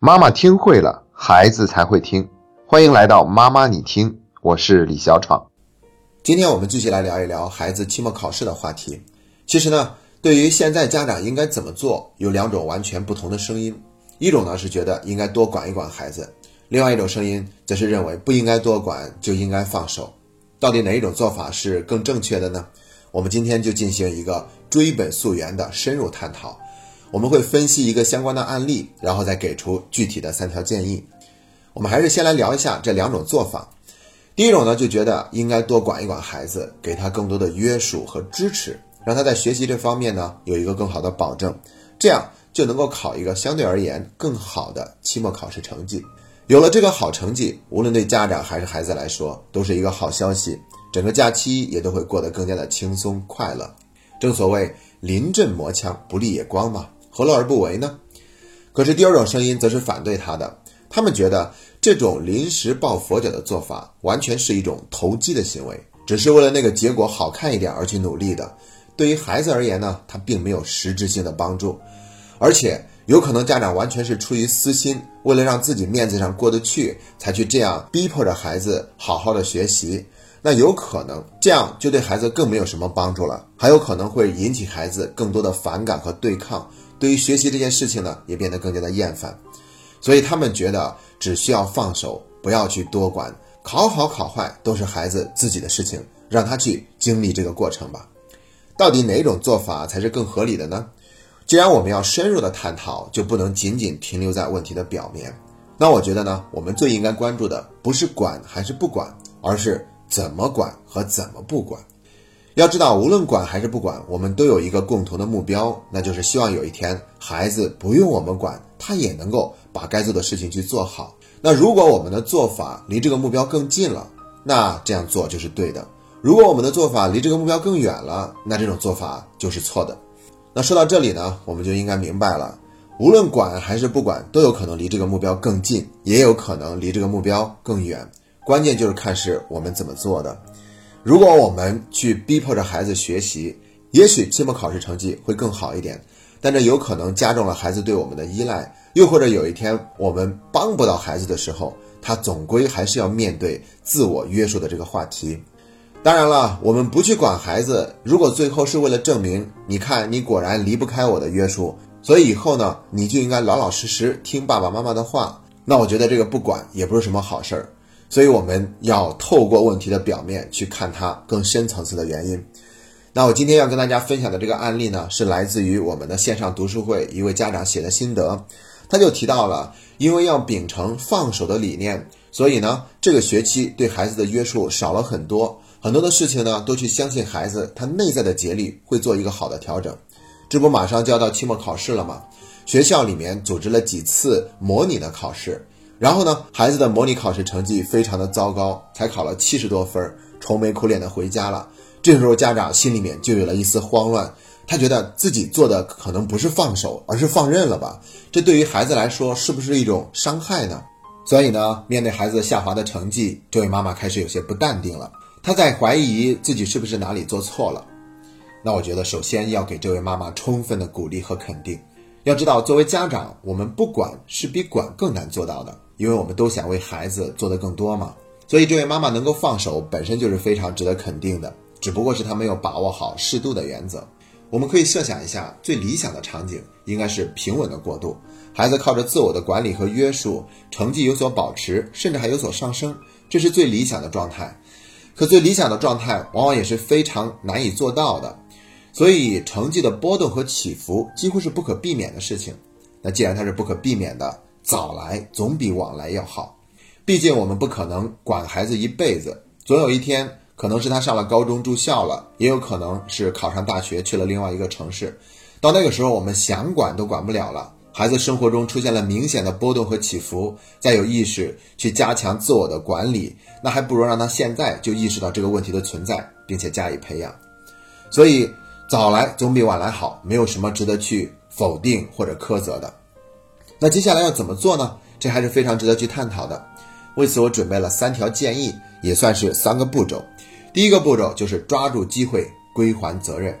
妈妈听会了，孩子才会听。欢迎来到妈妈你听，我是李小闯。今天我们继续来聊一聊孩子期末考试的话题。其实呢，对于现在家长应该怎么做，有两种完全不同的声音。一种呢是觉得应该多管一管孩子，另外一种声音则是认为不应该多管，就应该放手。到底哪一种做法是更正确的呢？我们今天就进行一个追本溯源的深入探讨。我们会分析一个相关的案例，然后再给出具体的三条建议。我们还是先来聊一下这两种做法。第一种呢，就觉得应该多管一管孩子，给他更多的约束和支持，让他在学习这方面呢有一个更好的保证，这样就能够考一个相对而言更好的期末考试成绩。有了这个好成绩，无论对家长还是孩子来说，都是一个好消息，整个假期也都会过得更加的轻松快乐。正所谓临阵磨枪，不立也光嘛。何乐而不为呢？可是第二种声音则是反对他的，他们觉得这种临时抱佛脚的做法完全是一种投机的行为，只是为了那个结果好看一点而去努力的。对于孩子而言呢，他并没有实质性的帮助，而且有可能家长完全是出于私心，为了让自己面子上过得去，才去这样逼迫着孩子好好的学习。那有可能这样就对孩子更没有什么帮助了，还有可能会引起孩子更多的反感和对抗。对于学习这件事情呢，也变得更加的厌烦，所以他们觉得只需要放手，不要去多管，考好考坏都是孩子自己的事情，让他去经历这个过程吧。到底哪种做法才是更合理的呢？既然我们要深入的探讨，就不能仅仅停留在问题的表面。那我觉得呢，我们最应该关注的不是管还是不管，而是怎么管和怎么不管。要知道，无论管还是不管，我们都有一个共同的目标，那就是希望有一天孩子不用我们管，他也能够把该做的事情去做好。那如果我们的做法离这个目标更近了，那这样做就是对的；如果我们的做法离这个目标更远了，那这种做法就是错的。那说到这里呢，我们就应该明白了，无论管还是不管，都有可能离这个目标更近，也有可能离这个目标更远。关键就是看是我们怎么做的。如果我们去逼迫着孩子学习，也许期末考试成绩会更好一点，但这有可能加重了孩子对我们的依赖。又或者有一天我们帮不到孩子的时候，他总归还是要面对自我约束的这个话题。当然了，我们不去管孩子，如果最后是为了证明，你看你果然离不开我的约束，所以以后呢，你就应该老老实实听爸爸妈妈的话。那我觉得这个不管也不是什么好事儿。所以我们要透过问题的表面去看它更深层次的原因。那我今天要跟大家分享的这个案例呢，是来自于我们的线上读书会一位家长写的心得。他就提到了，因为要秉承放手的理念，所以呢，这个学期对孩子的约束少了很多，很多的事情呢，都去相信孩子他内在的节律会做一个好的调整。这不马上就要到期末考试了吗？学校里面组织了几次模拟的考试。然后呢，孩子的模拟考试成绩非常的糟糕，才考了七十多分，愁眉苦脸的回家了。这时候家长心里面就有了一丝慌乱，他觉得自己做的可能不是放手，而是放任了吧？这对于孩子来说是不是一种伤害呢？所以呢，面对孩子下滑的成绩，这位妈妈开始有些不淡定了，她在怀疑自己是不是哪里做错了。那我觉得首先要给这位妈妈充分的鼓励和肯定。要知道，作为家长，我们不管是比管更难做到的。因为我们都想为孩子做得更多嘛，所以这位妈妈能够放手，本身就是非常值得肯定的。只不过是她没有把握好适度的原则。我们可以设想一下，最理想的场景应该是平稳的过渡，孩子靠着自我的管理和约束，成绩有所保持，甚至还有所上升，这是最理想的状态。可最理想的状态往往也是非常难以做到的，所以成绩的波动和起伏几乎是不可避免的事情。那既然它是不可避免的，早来总比晚来要好，毕竟我们不可能管孩子一辈子，总有一天可能是他上了高中住校了，也有可能是考上大学去了另外一个城市，到那个时候我们想管都管不了了。孩子生活中出现了明显的波动和起伏，再有意识去加强自我的管理，那还不如让他现在就意识到这个问题的存在，并且加以培养。所以早来总比晚来好，没有什么值得去否定或者苛责的。那接下来要怎么做呢？这还是非常值得去探讨的。为此，我准备了三条建议，也算是三个步骤。第一个步骤就是抓住机会归还责任。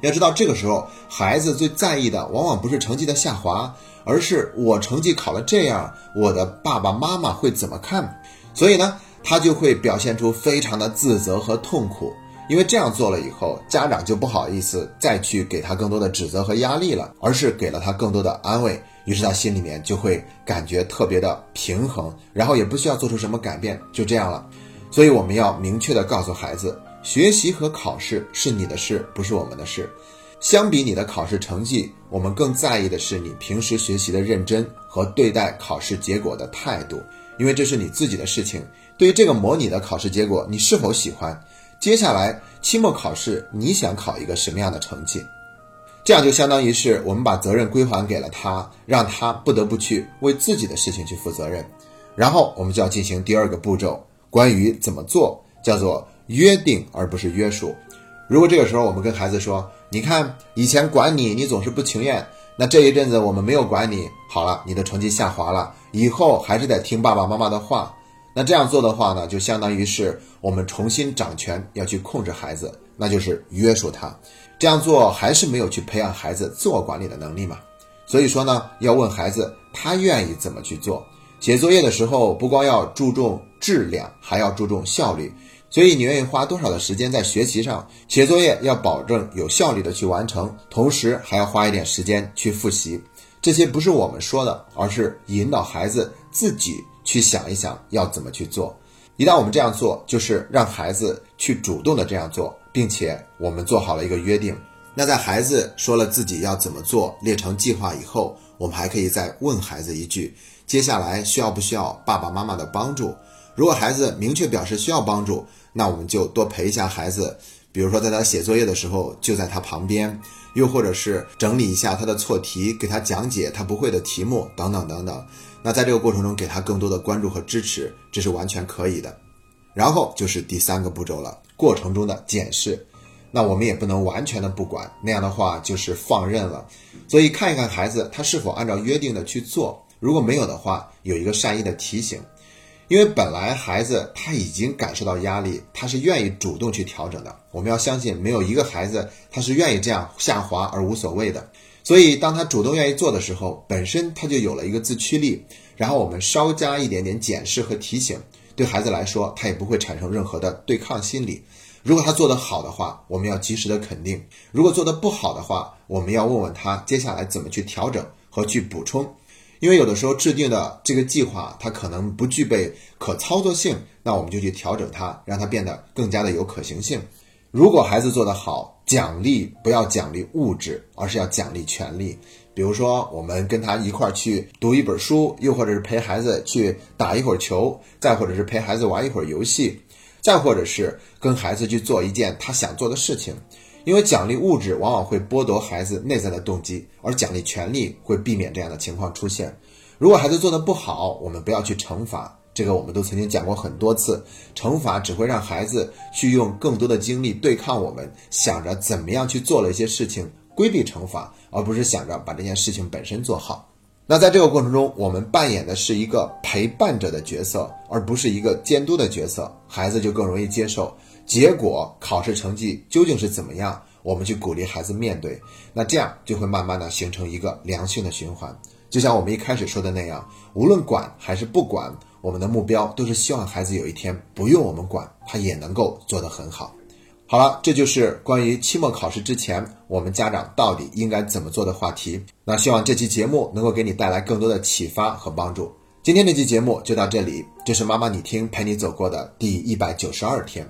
要知道，这个时候孩子最在意的往往不是成绩的下滑，而是我成绩考了这样，我的爸爸妈妈会怎么看？所以呢，他就会表现出非常的自责和痛苦。因为这样做了以后，家长就不好意思再去给他更多的指责和压力了，而是给了他更多的安慰。于是他心里面就会感觉特别的平衡，然后也不需要做出什么改变，就这样了。所以我们要明确的告诉孩子，学习和考试是你的事，不是我们的事。相比你的考试成绩，我们更在意的是你平时学习的认真和对待考试结果的态度，因为这是你自己的事情。对于这个模拟的考试结果，你是否喜欢？接下来期末考试，你想考一个什么样的成绩？这样就相当于是我们把责任归还给了他，让他不得不去为自己的事情去负责任。然后我们就要进行第二个步骤，关于怎么做，叫做约定而不是约束。如果这个时候我们跟孩子说：“你看，以前管你，你总是不情愿，那这一阵子我们没有管你，好了，你的成绩下滑了，以后还是得听爸爸妈妈的话。”那这样做的话呢，就相当于是我们重新掌权，要去控制孩子，那就是约束他。这样做还是没有去培养孩子自我管理的能力嘛？所以说呢，要问孩子他愿意怎么去做。写作业的时候，不光要注重质量，还要注重效率。所以你愿意花多少的时间在学习上？写作业要保证有效率的去完成，同时还要花一点时间去复习。这些不是我们说的，而是引导孩子自己。去想一想要怎么去做，一旦我们这样做，就是让孩子去主动的这样做，并且我们做好了一个约定。那在孩子说了自己要怎么做，列成计划以后，我们还可以再问孩子一句：接下来需要不需要爸爸妈妈的帮助？如果孩子明确表示需要帮助，那我们就多陪一下孩子，比如说在他写作业的时候就在他旁边，又或者是整理一下他的错题，给他讲解他不会的题目等等等等。那在这个过程中，给他更多的关注和支持，这是完全可以的。然后就是第三个步骤了，过程中的检视。那我们也不能完全的不管，那样的话就是放任了。所以看一看孩子他是否按照约定的去做，如果没有的话，有一个善意的提醒。因为本来孩子他已经感受到压力，他是愿意主动去调整的。我们要相信，没有一个孩子他是愿意这样下滑而无所谓的。所以，当他主动愿意做的时候，本身他就有了一个自驱力。然后我们稍加一点点检视和提醒，对孩子来说，他也不会产生任何的对抗心理。如果他做得好的话，我们要及时的肯定；如果做得不好的话，我们要问问他接下来怎么去调整和去补充。因为有的时候制定的这个计划，它可能不具备可操作性，那我们就去调整它，让它变得更加的有可行性。如果孩子做得好，奖励不要奖励物质，而是要奖励权利。比如说，我们跟他一块儿去读一本书，又或者是陪孩子去打一会儿球，再或者是陪孩子玩一会儿游戏，再或者是跟孩子去做一件他想做的事情。因为奖励物质往往会剥夺孩子内在的动机，而奖励权利会避免这样的情况出现。如果孩子做的不好，我们不要去惩罚。这个我们都曾经讲过很多次，惩罚只会让孩子去用更多的精力对抗我们，想着怎么样去做了一些事情规避惩罚，而不是想着把这件事情本身做好。那在这个过程中，我们扮演的是一个陪伴者的角色，而不是一个监督的角色，孩子就更容易接受。结果考试成绩究竟是怎么样，我们去鼓励孩子面对，那这样就会慢慢的形成一个良性的循环。就像我们一开始说的那样，无论管还是不管。我们的目标都是希望孩子有一天不用我们管，他也能够做得很好。好了，这就是关于期末考试之前我们家长到底应该怎么做的话题。那希望这期节目能够给你带来更多的启发和帮助。今天这期节目就到这里，这是妈妈你听陪你走过的第一百九十二天。